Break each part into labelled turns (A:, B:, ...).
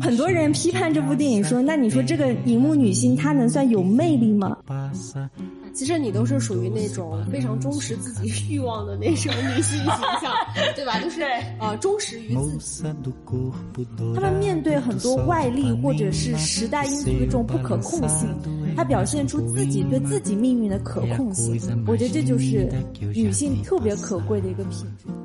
A: 很多人批判这部电影说：“那你说这个荧幕女星她能算有魅力吗？”
B: 其实你都是属于那种非常忠实自己欲望的那种女性形象，对吧？就是呃，忠实于自己。
A: 他们面对很多外力或者是时代因素的这种不可控性，她表现出自己对自己命运的可控性。我觉得这就是女性特别可贵的一个品质。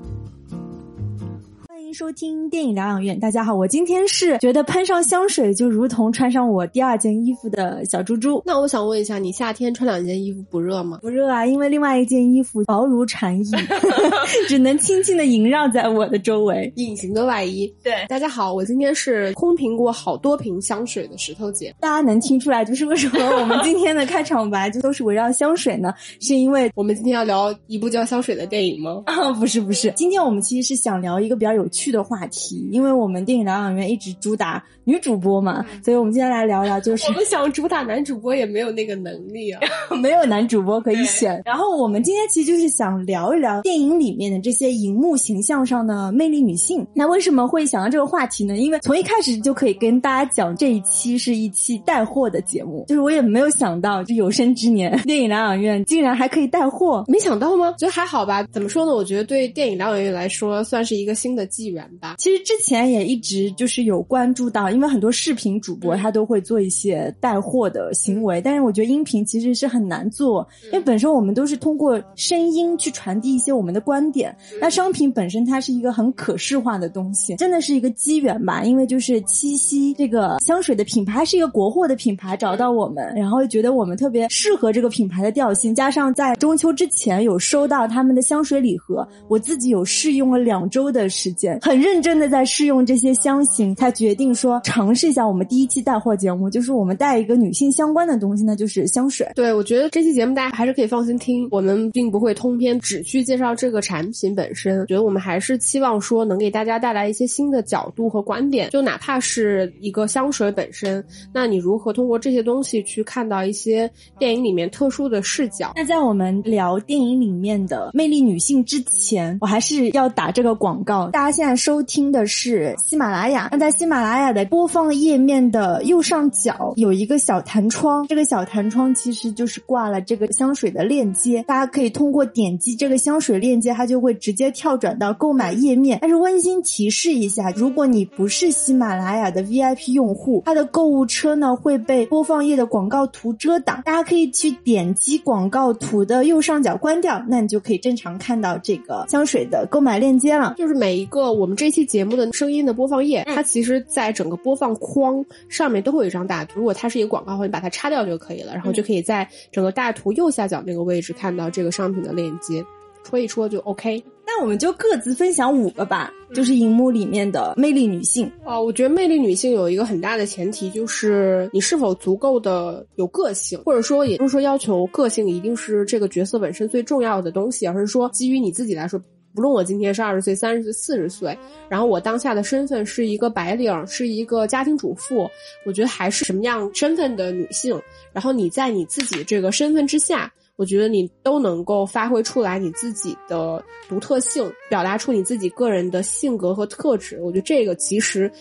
A: 收听电影疗养院，大家好，我今天是觉得喷上香水就如同穿上我第二件衣服的小猪猪。
B: 那我想问一下，你夏天穿两件衣服不热吗？
A: 不热啊，因为另外一件衣服薄如蝉翼，只能轻轻的萦绕在我的周围，
B: 隐形的外衣。
A: 对，
B: 大家好，我今天是空瓶过好多瓶香水的石头姐。
A: 大家能听出来，就是为什么我们今天的开场白就都是围绕香水呢？是因为
B: 我们今天要聊一部叫《香水》的电影吗？
A: 啊，不是不是，今天我们其实是想聊一个比较有趣的话题。因为我们电影疗养院一直主打女主播嘛，所以我们今天来聊聊，就 是
B: 我们想主打男主播也没有那个能力啊，
A: 没有男主播可以选。然后我们今天其实就是想聊一聊电影里面的这些荧幕形象上的魅力女性。那为什么会想到这个话题呢？因为从一开始就可以跟大家讲，这一期是一期带货的节目，就是我也没有想到，就有生之年电影疗养院竟然还可以带货，
B: 没想到吗？觉得还好吧？怎么说呢？我觉得对电影疗养院来说算是一个新的纪元吧。
A: 其实之之前也一直就是有关注到，因为很多视频主播他都会做一些带货的行为，但是我觉得音频其实是很难做，因为本身我们都是通过声音去传递一些我们的观点。那商品本身它是一个很可视化的东西，真的是一个机缘吧？因为就是七夕这个香水的品牌是一个国货的品牌找到我们，然后觉得我们特别适合这个品牌的调性，加上在中秋之前有收到他们的香水礼盒，我自己有试用了两周的时间，很认真的在。试用这些香型，才决定说尝试一下我们第一期带货节目，就是我们带一个女性相关的东西呢，就是香水。
B: 对，我觉得这期节目大家还是可以放心听，我们并不会通篇只去介绍这个产品本身，觉得我们还是期望说能给大家带来一些新的角度和观点，就哪怕是一个香水本身，那你如何通过这些东西去看到一些电影里面特殊的视角？
A: 那在我们聊电影里面的魅力女性之前，我还是要打这个广告，大家现在在收听的。是喜马拉雅。那在喜马拉雅的播放页面的右上角有一个小弹窗，这个小弹窗其实就是挂了这个香水的链接，大家可以通过点击这个香水链接，它就会直接跳转到购买页面。但是温馨提示一下，如果你不是喜马拉雅的 VIP 用户，它的购物车呢会被播放页的广告图遮挡。大家可以去点击广告图的右上角关掉，那你就可以正常看到这个香水的购买链接了。
B: 就是每一个我们这期节目的。声音的播放页，它其实在整个播放框上面都会有一张大图。如果它是一个广告的话，你把它擦掉就可以了，然后就可以在整个大图右下角那个位置看到这个商品的链接，戳一戳就 OK。
A: 那我们就各自分享五个吧，就是荧幕里面的魅力女性。
B: 哦，我觉得魅力女性有一个很大的前提，就是你是否足够的有个性，或者说也不是说要求个性一定是这个角色本身最重要的东西，而是说基于你自己来说。不论我今天是二十岁、三十岁、四十岁，然后我当下的身份是一个白领，是一个家庭主妇，我觉得还是什么样身份的女性，然后你在你自己这个身份之下，我觉得你都能够发挥出来你自己的独特性，表达出你自己个人的性格和特质。我觉得这个其实。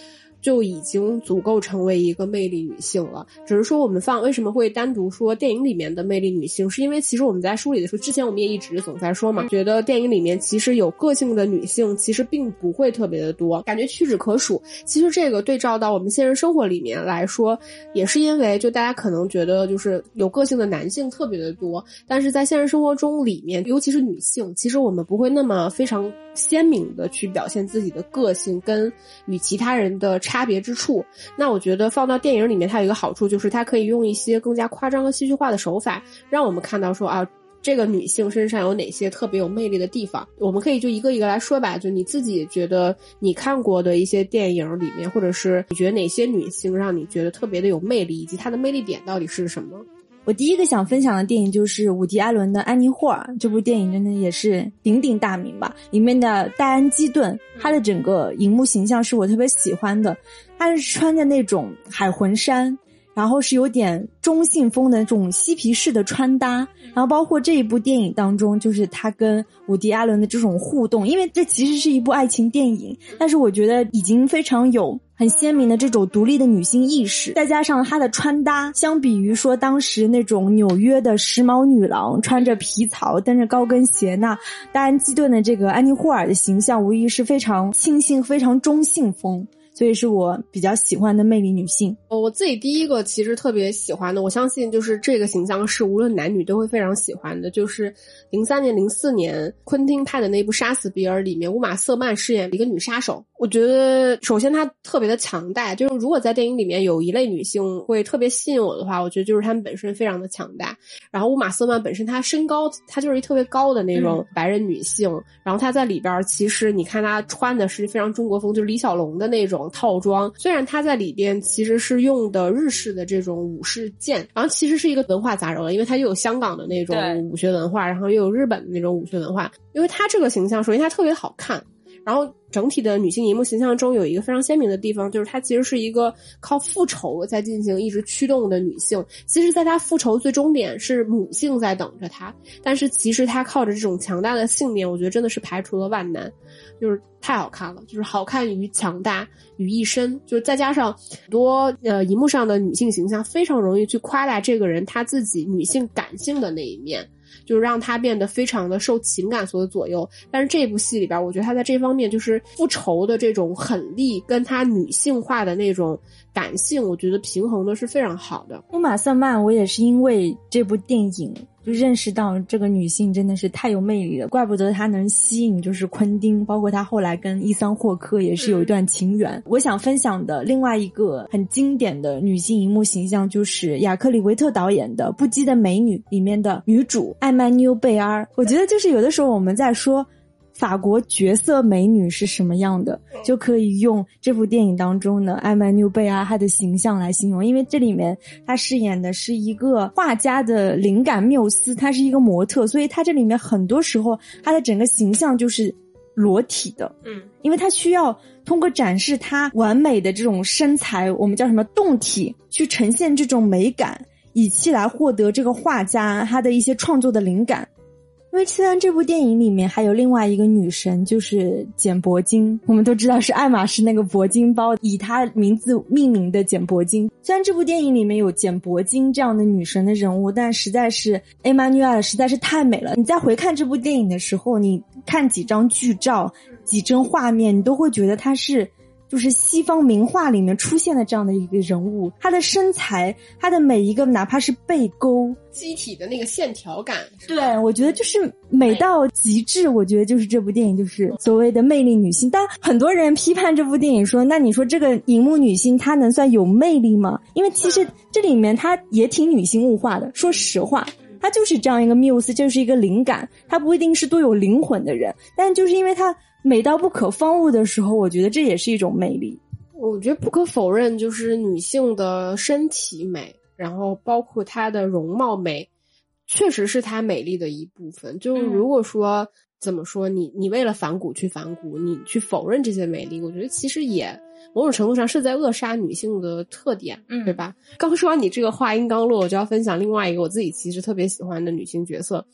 B: 就已经足够成为一个魅力女性了。只是说我们放为什么会单独说电影里面的魅力女性，是因为其实我们在梳理的时候，之前我们也一直总在说嘛，觉得电影里面其实有个性的女性其实并不会特别的多，感觉屈指可数。其实这个对照到我们现实生活里面来说，也是因为就大家可能觉得就是有个性的男性特别的多，但是在现实生活中里面，尤其是女性，其实我们不会那么非常鲜明的去表现自己的个性跟与其他人的差。差别之处，那我觉得放到电影里面，它有一个好处，就是它可以用一些更加夸张和戏剧化的手法，让我们看到说啊，这个女性身上有哪些特别有魅力的地方。我们可以就一个一个来说吧，就你自己觉得你看过的一些电影里面，或者是你觉得哪些女性让你觉得特别的有魅力，以及她的魅力点到底是什么？
A: 我第一个想分享的电影就是伍迪·艾伦的《安妮·霍尔》。这部电影真的也是鼎鼎大名吧？里面的戴安·基顿，她的整个荧幕形象是我特别喜欢的。她是穿着那种海魂衫，然后是有点中性风的那种嬉皮士的穿搭，然后包括这一部电影当中，就是他跟伍迪·艾伦的这种互动，因为这其实是一部爱情电影，但是我觉得已经非常有。很鲜明的这种独立的女性意识，再加上她的穿搭，相比于说当时那种纽约的时髦女郎穿着皮草、蹬着高跟鞋，那戴安·基顿的这个安妮·霍尔的形象，无疑是非常清新、非常中性风。所以是我比较喜欢的魅力女性。
B: 我自己第一个其实特别喜欢的，我相信就是这个形象是无论男女都会非常喜欢的，就是零三年、零四年昆汀拍的那部《杀死比尔》里面，乌玛瑟曼饰演一个女杀手。我觉得首先她特别的强大，就是如果在电影里面有一类女性会特别吸引我的话，我觉得就是她们本身非常的强大。然后乌玛瑟曼本身她身高，她就是一特别高的那种白人女性。然后她在里边其实你看她穿的是非常中国风，就是李小龙的那种。套装虽然她在里边其实是用的日式的这种武士剑，然后其实是一个文化杂糅的，因为她又有香港的那种武学文化，然后又有日本的那种武学文化。因为她这个形象，首先她特别好看，然后整体的女性荧幕形象中有一个非常鲜明的地方，就是她其实是一个靠复仇在进行一直驱动的女性。其实，在她复仇最终点是母性在等着她，但是其实她靠着这种强大的信念，我觉得真的是排除了万难。就是太好看了，就是好看与强大于一身，就是再加上很多呃荧幕上的女性形象，非常容易去夸大这个人她自己女性感性的那一面，就是让他变得非常的受情感所左右。但是这部戏里边，我觉得他在这方面就是复仇的这种狠力，跟他女性化的那种感性，我觉得平衡的是非常好的。
A: 乌玛瑟曼，我也是因为这部电影。就认识到这个女性真的是太有魅力了，怪不得她能吸引就是昆汀，包括她后来跟伊桑霍克也是有一段情缘。我想分享的另外一个很经典的女性荧幕形象，就是雅克里维特导演的《不羁的美女》里面的女主艾曼纽贝尔。我觉得就是有的时候我们在说。法国绝色美女是什么样的，就可以用这部电影当中的艾曼纽贝尔她的形象来形容。因为这里面她饰演的是一个画家的灵感缪斯，她是一个模特，所以她这里面很多时候她的整个形象就是裸体的。
B: 嗯，
A: 因为她需要通过展示她完美的这种身材，我们叫什么动体，去呈现这种美感，以期来获得这个画家他的一些创作的灵感。因为虽然这部电影里面还有另外一个女神，就是简铂金，我们都知道是爱马仕那个铂金包以她名字命名的简铂金。虽然这部电影里面有简铂金这样的女神的人物，但实在是艾玛纽尔实在是太美了。你在回看这部电影的时候，你看几张剧照、几帧画面，你都会觉得她是。就是西方名画里面出现的这样的一个人物，他的身材，他的每一个哪怕是背沟、
B: 机体的那个线条感，
A: 对我觉得就是美到极致。我觉得就是这部电影就是所谓的魅力女性。但很多人批判这部电影说，那你说这个荧幕女性她能算有魅力吗？因为其实这里面她也挺女性物化的。说实话，她就是这样一个缪斯，就是一个灵感，她不一定是多有灵魂的人，但就是因为她。美到不可方物的时候，我觉得这也是一种魅力。
B: 我觉得不可否认，就是女性的身体美，然后包括她的容貌美，确实是她美丽的一部分。就如果说怎么说，你你为了反骨去反骨，你去否认这些美丽，我觉得其实也某种程度上是在扼杀女性的特点，嗯对吧？刚说完你这个话音刚落，我就要分享另外一个我自己其实特别喜欢的女性角色。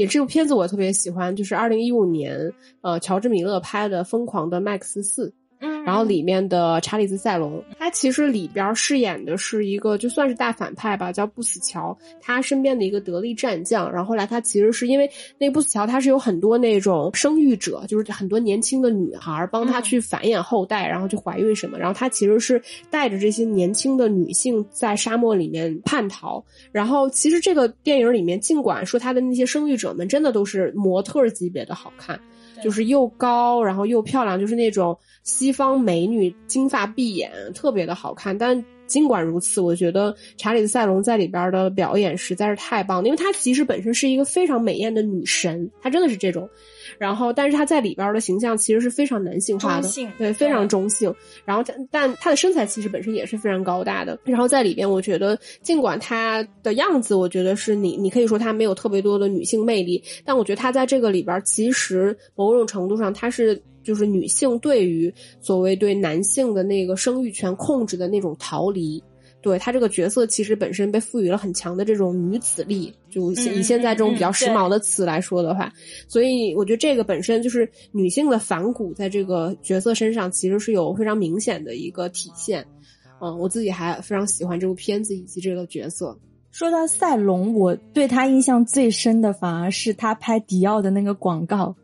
B: 也这部片子我特别喜欢，就是二零一五年，呃，乔治米勒拍的《疯狂的麦克斯四》。
A: 嗯，
B: 然后里面的查理兹塞隆，他其实里边饰演的是一个就算是大反派吧，叫不死乔，他身边的一个得力战将。然后后来他其实是因为那个不死乔，他是有很多那种生育者，就是很多年轻的女孩帮他去繁衍后代，然后去怀孕什么。然后他其实是带着这些年轻的女性在沙漠里面叛逃。然后其实这个电影里面，尽管说他的那些生育者们真的都是模特级别的好看。就是又高，然后又漂亮，就是那种西方美女，金发碧眼，特别的好看。但尽管如此，我觉得查理兹塞隆在里边的表演实在是太棒了，因为她其实本身是一个非常美艳的女神，她真的是这种。然后，但是她在里边的形象其实是非常男性化的，对，非常中性。然后，但她的身材其实本身也是非常高大的。然后在里边，我觉得尽管她的样子，我觉得是你，你可以说她没有特别多的女性魅力，但我觉得她在这个里边，其实某种程度上，她是就是女性对于所谓对男性的那个生育权控制的那种逃离。对她这个角色其实本身被赋予了很强的这种女子力，就以现在这种比较时髦的词来说的话，所以我觉得这个本身就是女性的反骨在这个角色身上其实是有非常明显的一个体现。嗯，我自己还非常喜欢这部片子以及这个角色。
A: 说到赛龙，我对他印象最深的反而是他拍迪奥的那个广告，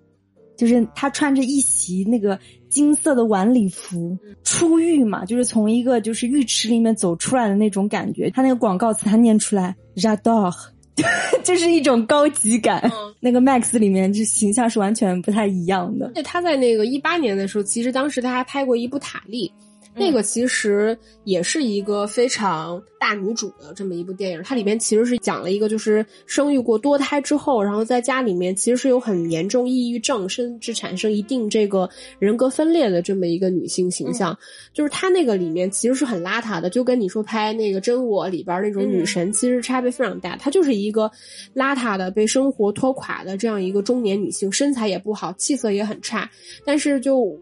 A: 就是他穿着一袭那个金色的晚礼服出浴嘛，就是从一个就是浴池里面走出来的那种感觉。他那个广告词他念出来，Rado，r 就是一种高级感。那个 Max 里面就形象是完全不太一样的。
B: 那，他在那个一八年的时候，其实当时他还拍过一部塔利。那个其实也是一个非常大女主的这么一部电影，它里面其实是讲了一个就是生育过多胎之后，然后在家里面其实是有很严重抑郁症，甚至产生一定这个人格分裂的这么一个女性形象。就是她那个里面其实是很邋遢的，就跟你说拍那个真我里边那种女神其实差别非常大。她就是一个邋遢的被生活拖垮的这样一个中年女性，身材也不好，气色也很差，但是就。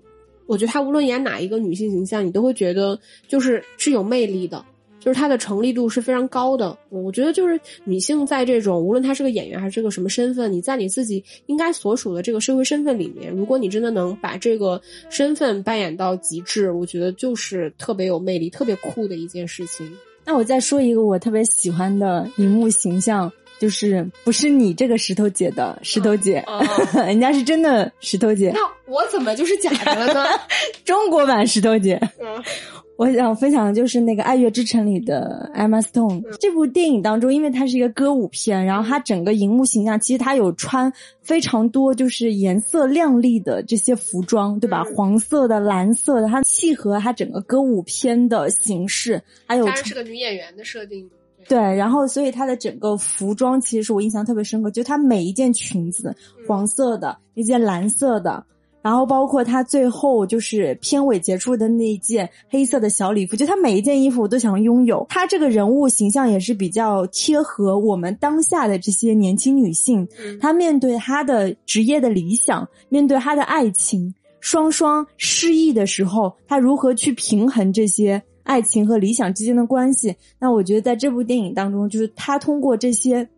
B: 我觉得她无论演哪一个女性形象，你都会觉得就是是有魅力的，就是她的成立度是非常高的。我觉得就是女性在这种无论她是个演员还是个什么身份，你在你自己应该所属的这个社会身份里面，如果你真的能把这个身份扮演到极致，我觉得就是特别有魅力、特别酷的一件事情。
A: 那我再说一个我特别喜欢的荧幕形象。就是不是你这个石头姐的石头姐，人家是真的石头姐。
B: 那我怎么就是假的了呢？
A: 中国版石头姐。我想分享的就是那个《爱乐之城》里的 Emma Stone。这部电影当中，因为它是一个歌舞片，然后它整个荧幕形象，其实它有穿非常多就是颜色亮丽的这些服装，对吧？黄色的、蓝色的，它契合它整个歌舞片的形式。还有，
B: 当然是个女演员的设定。
A: 对，然后所以她的整个服装其实是我印象特别深刻，就她每一件裙子，黄色的，一件蓝色的，然后包括她最后就是片尾结束的那一件黑色的小礼服，就她每一件衣服我都想拥有。她这个人物形象也是比较贴合我们当下的这些年轻女性，她面对她的职业的理想，面对她的爱情，双双失意的时候，她如何去平衡这些？爱情和理想之间的关系，那我觉得在这部电影当中，就是他通过这些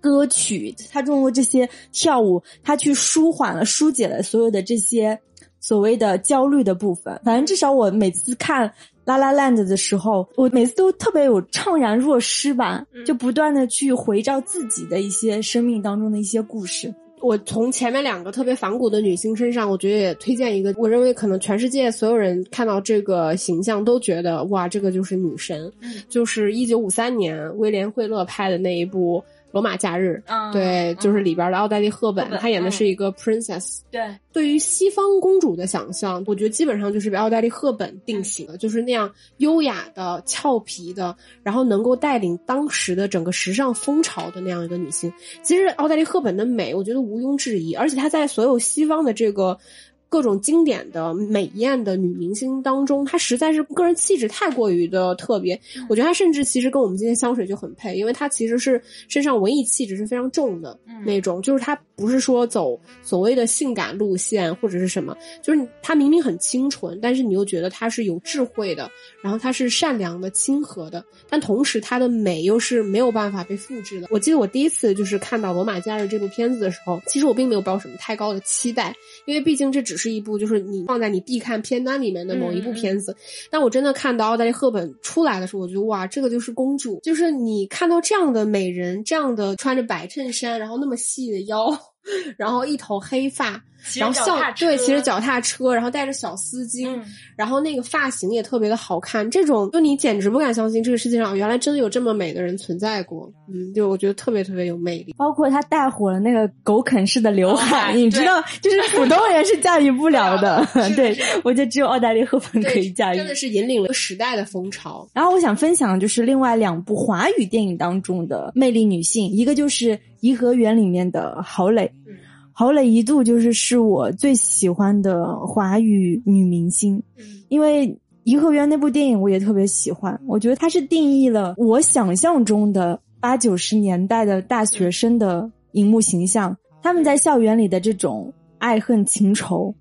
A: 歌曲，他通过这些跳舞，他去舒缓了、疏解了所有的这些所谓的焦虑的部分。反正至少我每次看《La La Land》的时候，我每次都特别有怅然若失吧，就不断的去回照自己的一些生命当中的一些故事。
B: 我从前面两个特别反骨的女星身上，我觉得也推荐一个，我认为可能全世界所有人看到这个形象都觉得哇，这个就是女神，就是一九五三年威廉惠勒拍的那一部。罗马假日，对，就是里边的奥黛丽赫本，她演的是一个 princess。
A: 对，
B: 对于西方公主的想象，我觉得基本上就是被奥黛丽赫本定型了，就是那样优雅的、俏皮的，然后能够带领当时的整个时尚风潮的那样一个女性。其实奥黛丽赫本的美，我觉得毋庸置疑，而且她在所有西方的这个。各种经典的美艳的女明星当中，她实在是个人气质太过于的特别。我觉得她甚至其实跟我们今天香水就很配，因为她其实是身上文艺气质是非常重的那种，就是她不是说走所谓的性感路线或者是什么，就是她明明很清纯，但是你又觉得她是有智慧的，然后她是善良的、亲和的，但同时她的美又是没有办法被复制的。我记得我第一次就是看到《罗马假日》这部片子的时候，其实我并没有抱什么太高的期待，因为毕竟这只。是一部就是你放在你必看片单里面的某一部片子，但我真的看到奥黛丽赫本出来的时候，我觉得哇，这个就是公主，就是你看到这样的美人，这样的穿着白衬衫，然后那么细的腰。然后一头黑发，然后笑对骑着脚踏车，然后带着小丝巾，然后那个发型也特别的好看。这种就你简直不敢相信，这个世界上原来真的有这么美的人存在过。嗯，就我觉得特别特别有魅力。
A: 包括他带火了那个狗啃式的刘海，你知道，就是普通人是驾驭不了的。对，我觉得只有奥黛丽赫本可以驾驭，
B: 真的是引领了时代的风潮。
A: 然后我想分享就是另外两部华语电影当中的魅力女性，一个就是《颐和园》里面的郝蕾。郝蕾一度就是是我最喜欢的华语女明星，因为《颐和园》那部电影我也特别喜欢。我觉得它是定义了我想象中的八九十年代的大学生的荧幕形象。他们在校园里的这种爱恨情仇，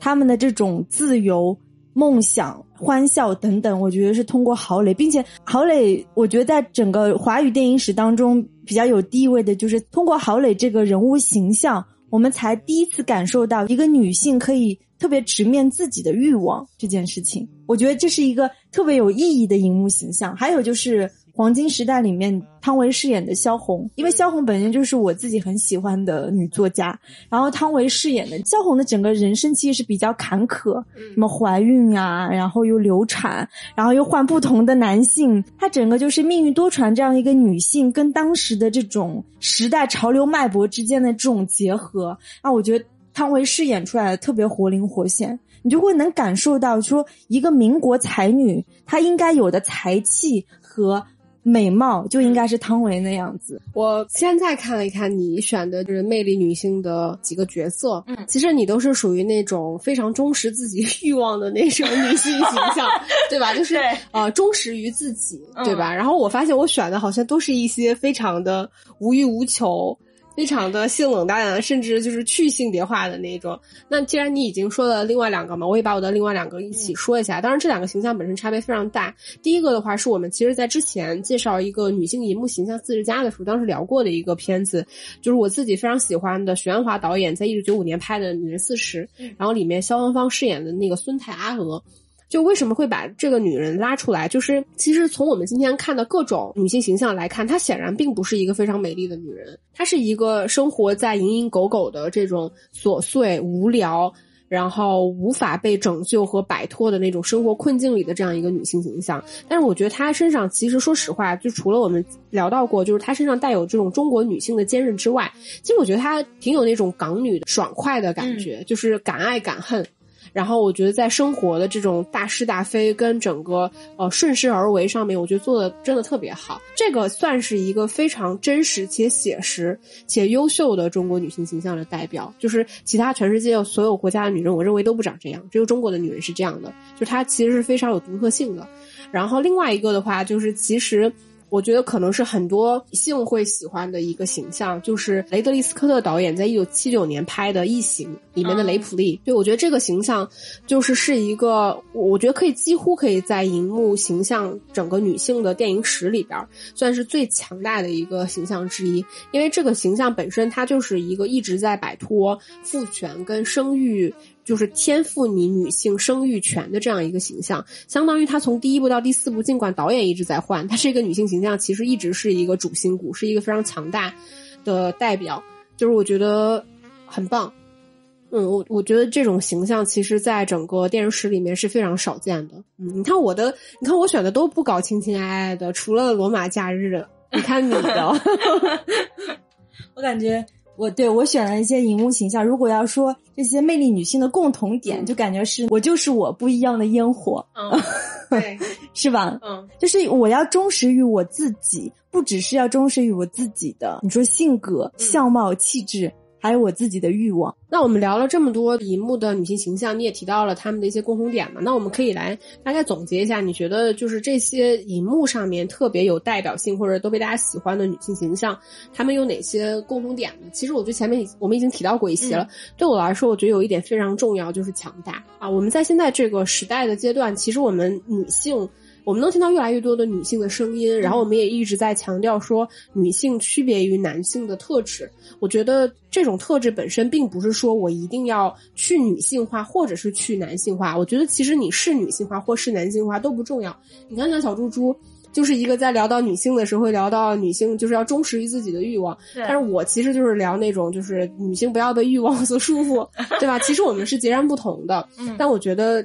A: 他们的这种自由梦想、欢笑等等，我觉得是通过郝蕾，并且郝蕾，我觉得在整个华语电影史当中比较有地位的，就是通过郝蕾这个人物形象，我们才第一次感受到一个女性可以特别直面自己的欲望这件事情。我觉得这是一个特别有意义的荧幕形象。还有就是。黄金时代里面，汤唯饰演的萧红，因为萧红本身就是我自己很喜欢的女作家，然后汤唯饰演的萧红的整个人生其实是比较坎坷，什么怀孕啊，然后又流产，然后又换不同的男性，她整个就是命运多舛这样一个女性，跟当时的这种时代潮流脉搏之间的这种结合，啊，我觉得汤唯饰演出来的特别活灵活现，你就会能感受到说一个民国才女她应该有的才气和。美貌就应该是汤唯那样子。
B: 我现在看了一看你选的就是魅力女性的几个角色，嗯，其实你都是属于那种非常忠实自己欲望的那种女性形象，对吧？就是呃，忠实于自己，对吧？然后我发现我选的好像都是一些非常的无欲无求。非常的性冷淡，甚至就是去性别化的那种。那既然你已经说了另外两个嘛，我也把我的另外两个一起说一下。当然，这两个形象本身差别非常大。第一个的话，是我们其实在之前介绍一个女性银幕形象四十加的时候，当时聊过的一个片子，就是我自己非常喜欢的许鞍华导演在一九九五年拍的《女人四十》，然后里面肖芳芳饰演的那个孙太阿娥。就为什么会把这个女人拉出来？就是其实从我们今天看的各种女性形象来看，她显然并不是一个非常美丽的女人，她是一个生活在蝇营狗苟的这种琐碎、无聊，然后无法被拯救和摆脱的那种生活困境里的这样一个女性形象。但是我觉得她身上其实说实话，就除了我们聊到过，就是她身上带有这种中国女性的坚韧之外，其实我觉得她挺有那种港女的爽快的感觉，就是敢爱敢恨。然后我觉得在生活的这种大是大非跟整个呃顺势而为上面，我觉得做的真的特别好。这个算是一个非常真实且写实且优秀的中国女性形象的代表。就是其他全世界所有国家的女人，我认为都不长这样，只有中国的女人是这样的。就她其实是非常有独特性的。然后另外一个的话，就是其实。我觉得可能是很多性会喜欢的一个形象，就是雷德利·斯科特导演在一九七九年拍的《异形》里面的雷普利。对我觉得这个形象就是是一个，我觉得可以几乎可以在荧幕形象整个女性的电影史里边算是最强大的一个形象之一。因为这个形象本身，它就是一个一直在摆脱父权跟生育。就是天赋你女性生育权的这样一个形象，相当于她从第一部到第四部，尽管导演一直在换，她是一个女性形象，其实一直是一个主心骨，是一个非常强大的代表。就是我觉得很棒，嗯，我我觉得这种形象其实在整个电视史里面是非常少见的。嗯，你看我的，你看我选的都不搞情情爱爱的，除了《罗马假日》，你看你的，
A: 我感觉。我对我选了一些荧幕形象，如果要说这些魅力女性的共同点，就感觉是我就是我不一样的烟火，
B: 嗯，对，
A: 是吧？
B: 嗯，
A: 就是我要忠实于我自己，不只是要忠实于我自己的，你说性格、相貌、气质。还有我自己的欲望。
B: 那我们聊了这么多荧幕的女性形象，你也提到了她们的一些共同点嘛？那我们可以来大概总结一下，你觉得就是这些荧幕上面特别有代表性或者都被大家喜欢的女性形象，她们有哪些共同点呢？其实我觉得前面我们已经提到过一些了。对我来说，我觉得有一点非常重要，就是强大啊！我们在现在这个时代的阶段，其实我们女性。我们能听到越来越多的女性的声音，然后我们也一直在强调说女性区别于男性的特质。我觉得这种特质本身并不是说我一定要去女性化或者是去男性化。我觉得其实你是女性化或是男性化都不重要。你看像小猪猪，就是一个在聊到女性的时候会聊到女性就是要忠实于自己的欲望，但是我其实就是聊那种就是女性不要被欲望所束缚，对吧？其实我们是截然不同的。但我觉得。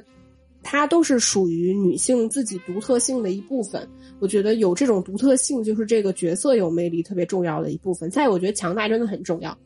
B: 它都是属于女性自己独特性的一部分，我觉得有这种独特性就是这个角色有魅力特别重要的一部分。再，我觉得强大真的很重要。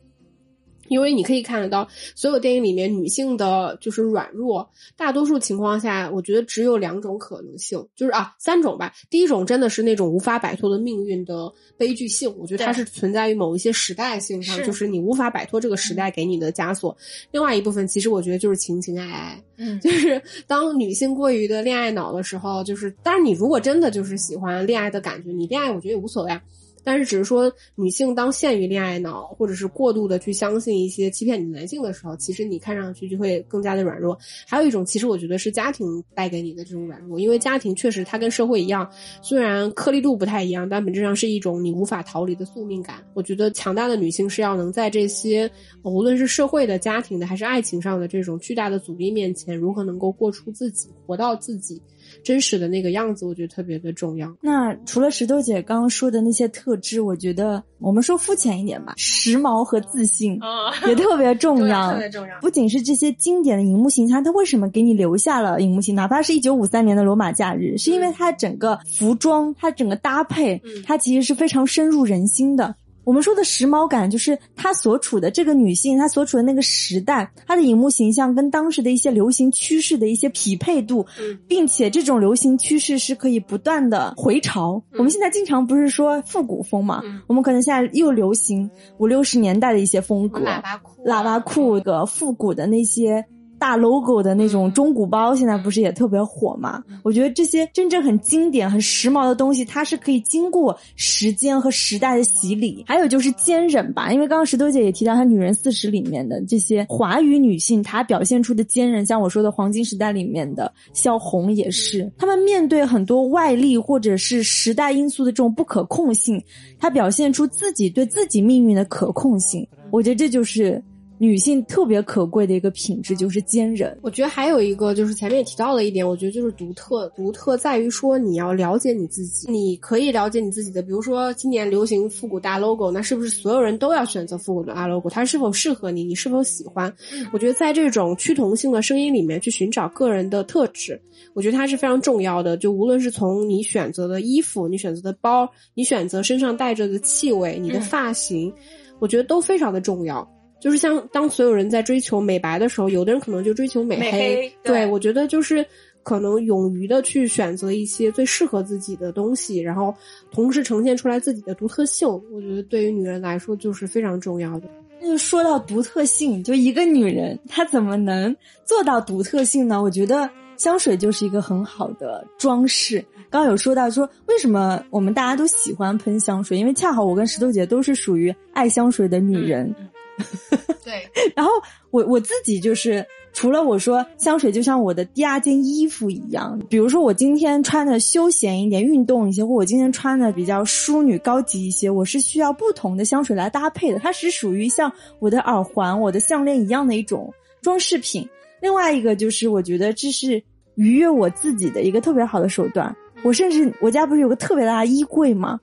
B: 因为你可以看得到，所有电影里面女性的就是软弱，大多数情况下，我觉得只有两种可能性，就是啊三种吧。第一种真的是那种无法摆脱的命运的悲剧性，我觉得它是存在于某一些时代性上，就是你无法摆脱这个时代给你的枷锁。另外一部分，其实我觉得就是情情爱爱，
A: 嗯，
B: 就是当女性过于的恋爱脑的时候，就是当然你如果真的就是喜欢恋爱的感觉，你恋爱我觉得也无所谓。但是只是说女性当陷于恋爱脑，或者是过度的去相信一些欺骗你的男性的时候，其实你看上去就会更加的软弱。还有一种，其实我觉得是家庭带给你的这种软弱，因为家庭确实它跟社会一样，虽然颗粒度不太一样，但本质上是一种你无法逃离的宿命感。我觉得强大的女性是要能在这些无论是社会的、家庭的，还是爱情上的这种巨大的阻力面前，如何能够过出自己，活到自己。真实的那个样子，我觉得特别的重要。
A: 那除了石头姐刚刚说的那些特质，我觉得我们说肤浅一点吧，时髦和自信 也特别重要。
B: 特别重要。
A: 不仅是这些经典的荧幕形象，它为什么给你留下了荧幕形？哪怕是一九五三年的罗马假日，是因为它整个服装、它整个搭配，它其实是非常深入人心的。我们说的时髦感，就是她所处的这个女性，她所处的那个时代，她的荧幕形象跟当时的一些流行趋势的一些匹配度，并且这种流行趋势是可以不断的回潮。我们现在经常不是说复古风嘛？我们可能现在又流行五六十年代的一些风格，
B: 喇叭裤、
A: 喇叭裤的复古的那些。大 logo 的那种中古包，现在不是也特别火嘛？我觉得这些真正很经典、很时髦的东西，它是可以经过时间和时代的洗礼。还有就是坚韧吧，因为刚刚石头姐也提到，她《女人四十》里面的这些华语女性，她表现出的坚韧，像我说的黄金时代里面的萧红也是，她们面对很多外力或者是时代因素的这种不可控性，她表现出自己对自己命运的可控性。我觉得这就是。女性特别可贵的一个品质就是坚韧。
B: 我觉得还有一个就是前面也提到了一点，我觉得就是独特。独特在于说你要了解你自己，你可以了解你自己的。比如说今年流行复古大 logo，那是不是所有人都要选择复古的大 logo？它是否适合你？你是否喜欢？我觉得在这种趋同性的声音里面去寻找个人的特质，我觉得它是非常重要的。就无论是从你选择的衣服、你选择的包、你选择身上带着的气味、你的发型，我觉得都非常的重要。就是像当所有人在追求美白的时候，有的人可能就追求美
C: 黑。
B: 对我觉得就是可能勇于的去选择一些最适合自己的东西，然后同时呈现出来自己的独特性。我觉得对于女人来说就是非常重要的。
A: 那就说到独特性，就一个女人她怎么能做到独特性呢？我觉得香水就是一个很好的装饰。刚刚有说到说为什么我们大家都喜欢喷香水，因为恰好我跟石头姐都是属于爱香水的女人。
C: 对，
A: 然后我我自己就是，除了我说香水就像我的第二件衣服一样，比如说我今天穿的休闲一点、运动一些，或我今天穿的比较淑女、高级一些，我是需要不同的香水来搭配的。它是属于像我的耳环、我的项链一样的一种装饰品。另外一个就是，我觉得这是愉悦我自己的一个特别好的手段。我甚至我家不是有个特别大的衣柜吗？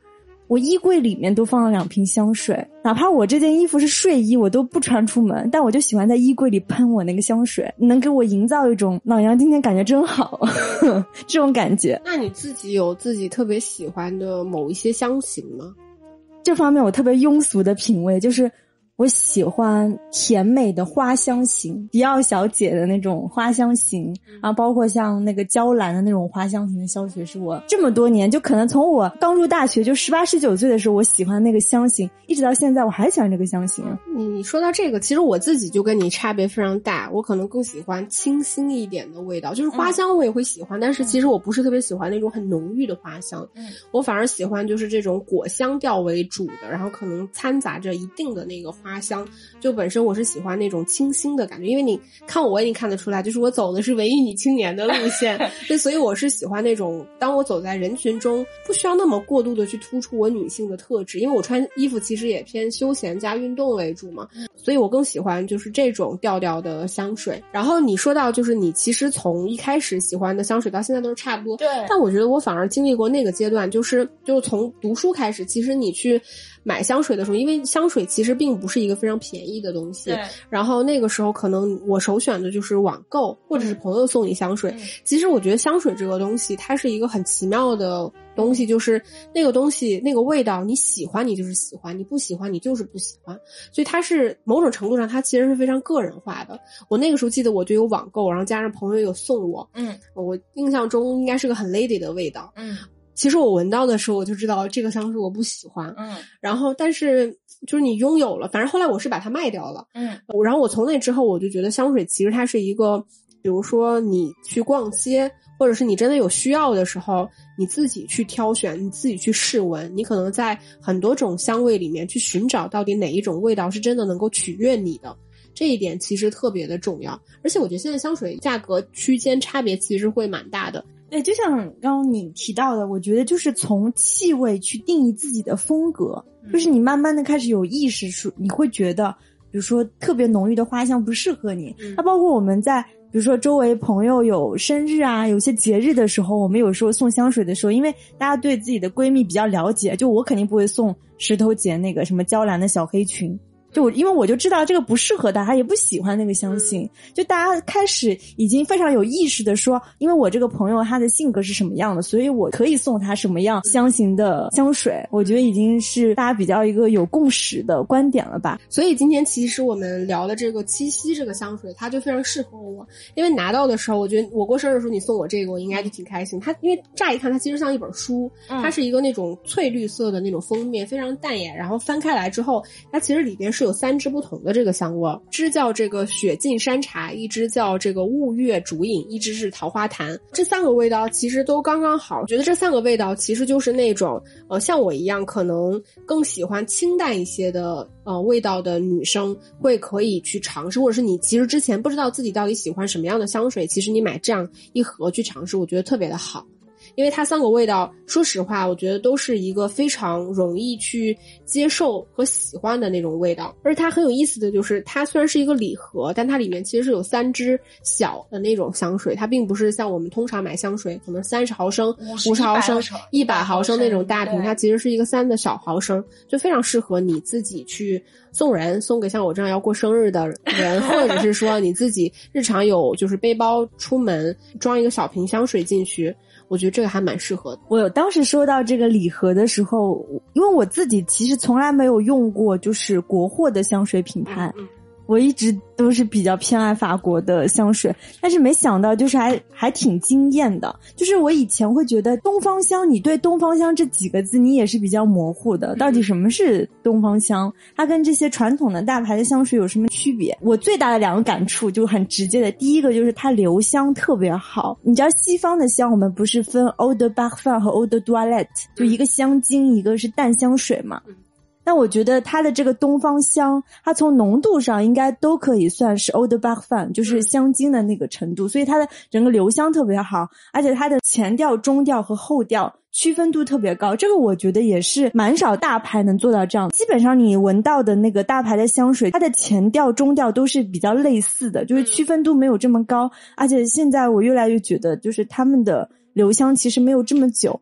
A: 我衣柜里面都放了两瓶香水，哪怕我这件衣服是睡衣，我都不穿出门，但我就喜欢在衣柜里喷我那个香水，能给我营造一种老杨今天感觉真好 这种感觉。
B: 那你自己有自己特别喜欢的某一些香型吗？
A: 这方面我特别庸俗的品味就是。我喜欢甜美的花香型，迪奥小姐的那种花香型，然后包括像那个娇兰的那种花香型的香水，是我这么多年就可能从我刚入大学就十八十九岁的时候，我喜欢那个香型，一直到现在我还喜欢这个香型。
B: 你说到这个，其实我自己就跟你差别非常大，我可能更喜欢清新一点的味道，就是花香我也会喜欢，但是其实我不是特别喜欢那种很浓郁的花香，嗯我反而喜欢就是这种果香调为主的，然后可能掺杂着一定的那个。花香就本身我是喜欢那种清新的感觉，因为你看我，我已经看得出来，就是我走的是文艺女青年的路线，对，所以我是喜欢那种当我走在人群中，不需要那么过度的去突出我女性的特质，因为我穿衣服其实也偏休闲加运动为主嘛，所以我更喜欢就是这种调调的香水。然后你说到就是你其实从一开始喜欢的香水到现在都是差不多，
C: 对，
B: 但我觉得我反而经历过那个阶段，就是就从读书开始，其实你去。买香水的时候，因为香水其实并不是一个非常便宜的东西，然后那个时候可能我首选的就是网购，或者是朋友送你香水。其实我觉得香水这个东西，它是一个很奇妙的东西，就是那个东西那个味道，你喜欢你就是喜欢，你不喜欢你就是不喜欢。所以它是某种程度上，它其实是非常个人化的。我那个时候记得我就有网购，然后加上朋友有送我，
C: 嗯，
B: 我印象中应该是个很 lady 的味道，
C: 嗯。
B: 其实我闻到的时候，我就知道这个香水我不喜欢。
C: 嗯，
B: 然后但是就是你拥有了，反正后来我是把它卖掉了。
C: 嗯，
B: 然后我从那之后，我就觉得香水其实它是一个，比如说你去逛街，或者是你真的有需要的时候，你自己去挑选，你自己去试闻，你可能在很多种香味里面去寻找到底哪一种味道是真的能够取悦你的。这一点其实特别的重要，而且我觉得现在香水价格区间差别其实会蛮大的。
A: 对，就像刚刚你提到的，我觉得就是从气味去定义自己的风格，就是你慢慢的开始有意识说，你会觉得，比如说特别浓郁的花香不适合你。那包括我们在比如说周围朋友有生日啊，有些节日的时候，我们有时候送香水的时候，因为大家对自己的闺蜜比较了解，就我肯定不会送石头姐那个什么娇兰的小黑裙。就因为我就知道这个不适合大家，也不喜欢那个香型，就大家开始已经非常有意识的说，因为我这个朋友他的性格是什么样的，所以我可以送他什么样香型的香水。我觉得已经是大家比较一个有共识的观点了吧。
B: 所以今天其实我们聊的这个七夕这个香水，它就非常适合我，因为拿到的时候，我觉得我过生日的时候你送我这个，我应该就挺开心。它因为乍一看它其实像一本书，它是一个那种翠绿色的那种封面，非常淡雅，然后翻开来之后，它其实里边是。有三支不同的这个香味，支叫这个雪净山茶，一支叫这个雾月竹影，一支是桃花潭。这三个味道其实都刚刚好，觉得这三个味道其实就是那种呃像我一样可能更喜欢清淡一些的呃味道的女生会可以去尝试，或者是你其实之前不知道自己到底喜欢什么样的香水，其实你买这样一盒去尝试，我觉得特别的好。因为它三个味道，说实话，我觉得都是一个非常容易去接受和喜欢的那种味道。而它很有意思的就是，它虽然是一个礼盒，但它里面其实是有三支小的那种香水，它并不是像我们通常买香水可能三十毫升、五十毫升、一百毫升那种大瓶，它其实是一个三的小毫升，就非常适合你自己去送人，送给像我这样要过生日的人，或者是说你自己日常有就是背包出门装一个小瓶香水进去。我觉得这个还蛮适合的。
A: 我当时收到这个礼盒的时候，因为我自己其实从来没有用过就是国货的香水品牌。我一直都是比较偏爱法国的香水，但是没想到就是还还挺惊艳的。就是我以前会觉得东方香，你对东方香这几个字你也是比较模糊的，到底什么是东方香？它跟这些传统的大牌的香水有什么区别？我最大的两个感触就很直接的，第一个就是它留香特别好。你知道西方的香，我们不是分 de Parfum 和 Old Toilette，就一个香精，一个是淡香水嘛。但我觉得它的这个东方香，它从浓度上应该都可以算是 Eau de Parfum，就是香精的那个程度，所以它的整个留香特别好，而且它的前调、中调和后调区分度特别高，这个我觉得也是蛮少大牌能做到这样。基本上你闻到的那个大牌的香水，它的前调、中调都是比较类似的，就是区分度没有这么高。而且现在我越来越觉得，就是他们的留香其实没有这么久。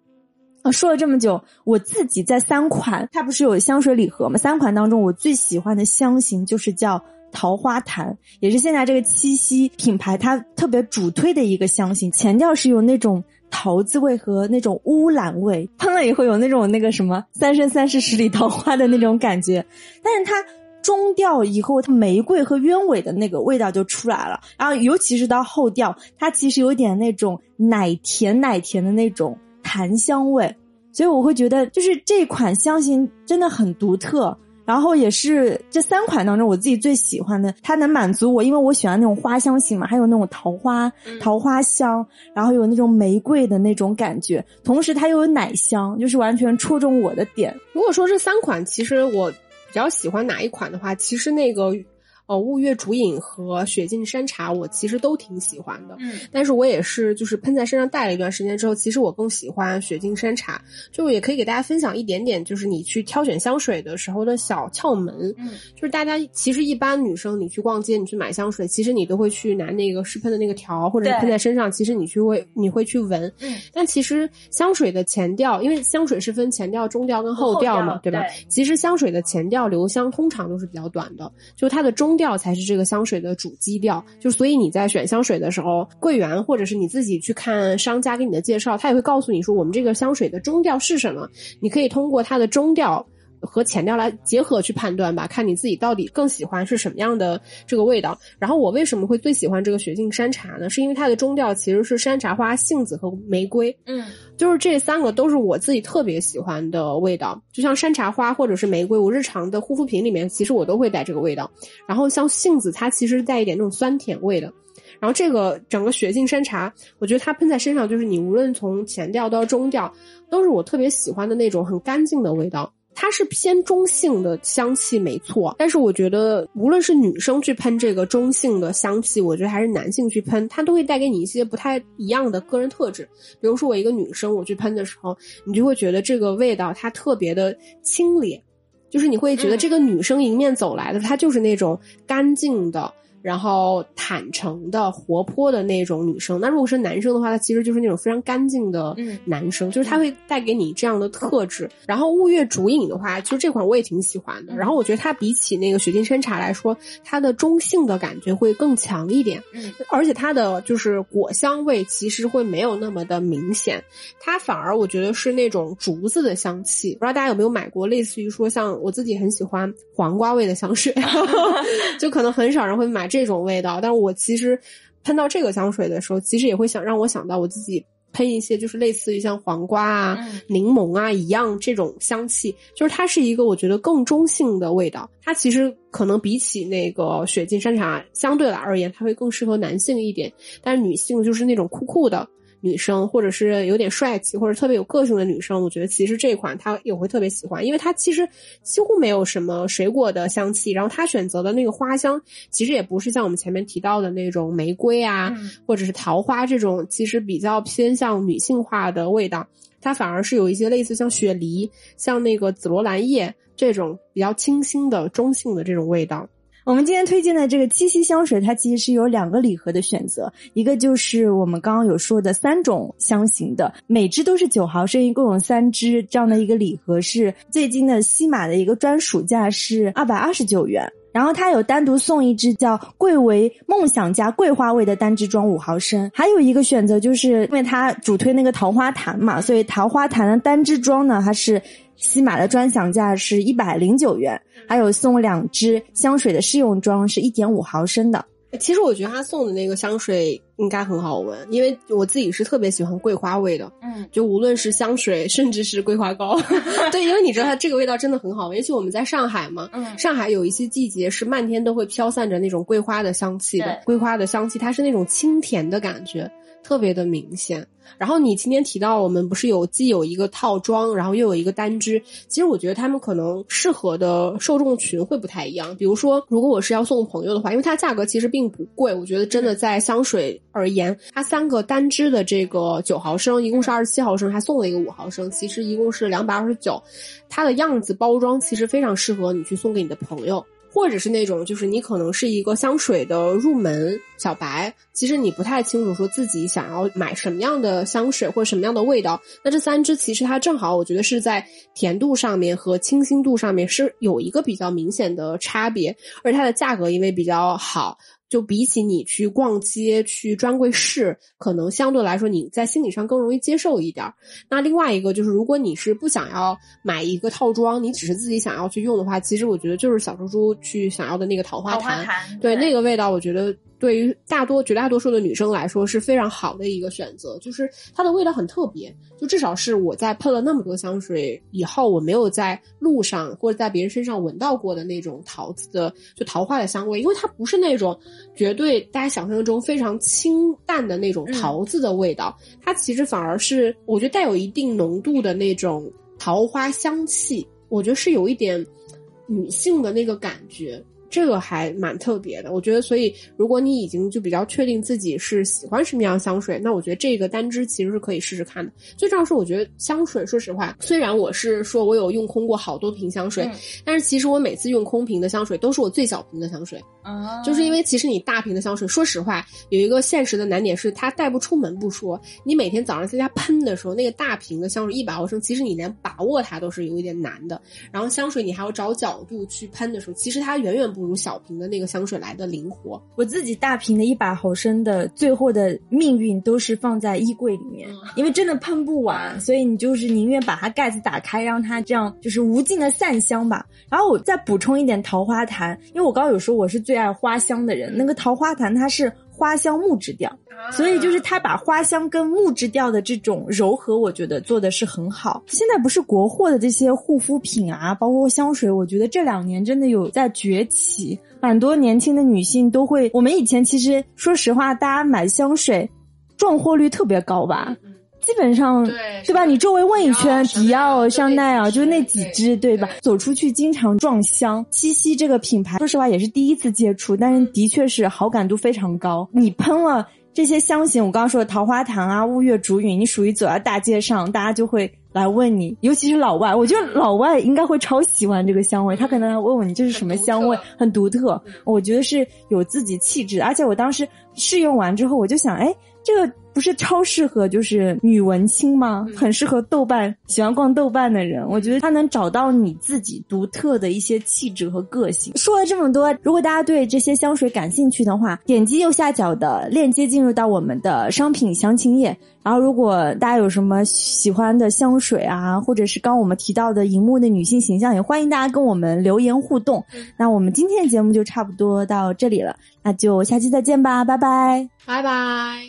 A: 啊，说了这么久，我自己在三款，它不是有香水礼盒吗？三款当中，我最喜欢的香型就是叫桃花潭，也是现在这个七夕品牌它特别主推的一个香型。前调是有那种桃子味和那种乌兰味，喷了以后有那种那个什么三生三世十里桃花的那种感觉。但是它中调以后，它玫瑰和鸢尾的那个味道就出来了，然后尤其是到后调，它其实有点那种奶甜奶甜的那种。檀香味，所以我会觉得就是这款香型真的很独特，然后也是这三款当中我自己最喜欢的。它能满足我，因为我喜欢那种花香型嘛，还有那种桃花桃花香，然后有那种玫瑰的那种感觉，同时它又有奶香，就是完全戳中我的点。
B: 如果说这三款，其实我比较喜欢哪一款的话，其实那个。呃，雾月竹影和雪净山茶，我其实都挺喜欢的。嗯，但是我也是，就是喷在身上戴了一段时间之后，其实我更喜欢雪净山茶。就也可以给大家分享一点点，就是你去挑选香水的时候的小窍门。嗯，就是大家其实一般女生，你去逛街，你去买香水，其实你都会去拿那个试喷的那个条，或者喷在身上，其实你去会你会去闻。嗯，但其实香水的前调，因为香水是分前调、中调跟后调嘛，对吧？其实香水的前调留香通常都是比较短的，就它的中。调才是这个香水的主基调，就所以你在选香水的时候，柜员或者是你自己去看商家给你的介绍，他也会告诉你说我们这个香水的中调是什么，你可以通过它的中调。和前调来结合去判断吧，看你自己到底更喜欢是什么样的这个味道。然后我为什么会最喜欢这个雪净山茶呢？是因为它的中调其实是山茶花、杏子和玫瑰。嗯，就是这三个都是我自己特别喜欢的味道。就像山茶花或者是玫瑰，我日常的护肤品里面其实我都会带这个味道。然后像杏子，它其实带一点那种酸甜味的。然后这个整个雪净山茶，我觉得它喷在身上，就是你无论从前调到中调，都是我特别喜欢的那种很干净的味道。它是偏中性的香气，没错。但是我觉得，无论是女生去喷这个中性的香气，我觉得还是男性去喷，它都会带给你一些不太一样的个人特质。比如说，我一个女生，我去喷的时候，你就会觉得这个味道它特别的清冽，就是你会觉得这个女生迎面走来的，她就是那种干净的。然后坦诚的、活泼的那种女生，那如果是男生的话，他其实就是那种非常干净的男生，就是他会带给你这样的特质。然后雾月竹影的话，其实这款我也挺喜欢的。然后我觉得它比起那个雪净山茶来说，它的中性的感觉会更强一点，嗯而且它的就是果香味其实会没有那么的明显，它反而我觉得是那种竹子的香气。不知道大家有没有买过类似于说像我自己很喜欢黄瓜味的香水，就可能很少人会买。这种味道，但是我其实喷到这个香水的时候，其实也会想让我想到我自己喷一些，就是类似于像黄瓜啊、柠檬啊一样这种香气，就是它是一个我觉得更中性的味道。它其实可能比起那个雪净山茶相对来而言，它会更适合男性一点，但是女性就是那种酷酷的。女生，或者是有点帅气或者特别有个性的女生，我觉得其实这款她也会特别喜欢，因为它其实几乎没有什么水果的香气，然后她选择的那个花香，其实也不是像我们前面提到的那种玫瑰啊，或者是桃花这种，其实比较偏向女性化的味道，它反而是有一些类似像雪梨、像那个紫罗兰叶这种比较清新的中性的这种味道。
A: 我们今天推荐的这个七夕香水，它其实是有两个礼盒的选择，一个就是我们刚刚有说的三种香型的，每支都是九毫升，一共有三支这样的一个礼盒，是最近的西马的一个专属价是二百二十九元。然后它有单独送一支叫桂为梦想家桂花味的单支装五毫升，还有一个选择就是因为它主推那个桃花潭嘛，所以桃花潭的单支装呢，它是。西马的专享价是一百零九元，还有送两支香水的试用装，是一点五毫升的。
B: 其实我觉得他送的那个香水应该很好闻，因为我自己是特别喜欢桂花味的。嗯，就无论是香水，甚至是桂花膏，对，因为你知道它这个味道真的很好闻。尤其我们在上海嘛，嗯，上海有一些季节是漫天都会飘散着那种桂花的香气的，桂花的香气，它是那种清甜的感觉。特别的明显。然后你今天提到，我们不是有既有一个套装，然后又有一个单支。其实我觉得他们可能适合的受众群会不太一样。比如说，如果我是要送朋友的话，因为它价格其实并不贵，我觉得真的在香水而言，它三个单支的这个九毫升，一共是二十七毫升，还送了一个五毫升，其实一共是两百二十九。它的样子包装其实非常适合你去送给你的朋友。或者是那种，就是你可能是一个香水的入门小白，其实你不太清楚说自己想要买什么样的香水或者什么样的味道。那这三支其实它正好，我觉得是在甜度上面和清新度上面是有一个比较明显的差别，而它的价格因为比较好。就比起你去逛街去专柜试，可能相对来说你在心理上更容易接受一点。那另外一个就是，如果你是不想要买一个套装，你只是自己想要去用的话，其实我觉得就是小猪猪去想要的那个桃花潭，对那个味道，我觉得。对于大多绝大多数的女生来说是非常好的一个选择，就是它的味道很特别，就至少是我在喷了那么多香水以后，我没有在路上或者在别人身上闻到过的那种桃子的就桃花的香味，因为它不是那种绝对大家想象中非常清淡的那种桃子的味道，它其实反而是我觉得带有一定浓度的那种桃花香气，我觉得是有一点女性的那个感觉。这个还蛮特别的，我觉得，所以如果你已经就比较确定自己是喜欢什么样香水，那我觉得这个单支其实是可以试试看的。最重要是，我觉得香水，说实话，虽然我是说我有用空过好多瓶香水，但是其实我每次用空瓶的香水都是我最小瓶的香水，啊就是因为其实你大瓶的香水，说实话，有一个现实的难点是它带不出门不说，你每天早上在家喷的时候，那个大瓶的香水一百毫升，其实你连把握它都是有一点难的。然后香水你还要找角度去喷的时候，其实它远远不。不如小瓶的那个香水来的灵活。
A: 我自己大瓶的一百毫升的，最后的命运都是放在衣柜里面，因为真的喷不完，所以你就是宁愿把它盖子打开，让它这样就是无尽的散香吧。然后我再补充一点桃花潭，因为我刚刚有说我是最爱花香的人，那个桃花潭它是。花香木质调，所以就是它把花香跟木质调的这种柔和，我觉得做的是很好。现在不是国货的这些护肤品啊，包括香水，我觉得这两年真的有在崛起，蛮多年轻的女性都会。我们以前其实说实话，大家买香水撞货率特别高吧。基本上，对吧？你周围问一圈，迪奥、香奈儿，就那几支，对吧？走出去经常撞香。七夕这个品牌，说实话也是第一次接触，但是的确是好感度非常高。你喷了这些香型，我刚刚说的桃花糖啊、雾月竹韵，你属于走在大街上，大家就会来问你，尤其是老外，我觉得老外应该会超喜欢这个香味，他可能来问问你这是什么香味，很独特。我觉得是有自己气质，而且我当时试用完之后，我就想，哎，这个。不是超适合就是女文青吗？很适合豆瓣喜欢逛豆瓣的人。我觉得他能找到你自己独特的一些气质和个性。说了这么多，如果大家对这些香水感兴趣的话，点击右下角的链接进入到我们的商品详情页。然后，如果大家有什么喜欢的香水啊，或者是刚我们提到的荧幕的女性形象，也欢迎大家跟我们留言互动。那我们今天的节目就差不多到这里了，那就下期再见吧，拜拜，
B: 拜拜。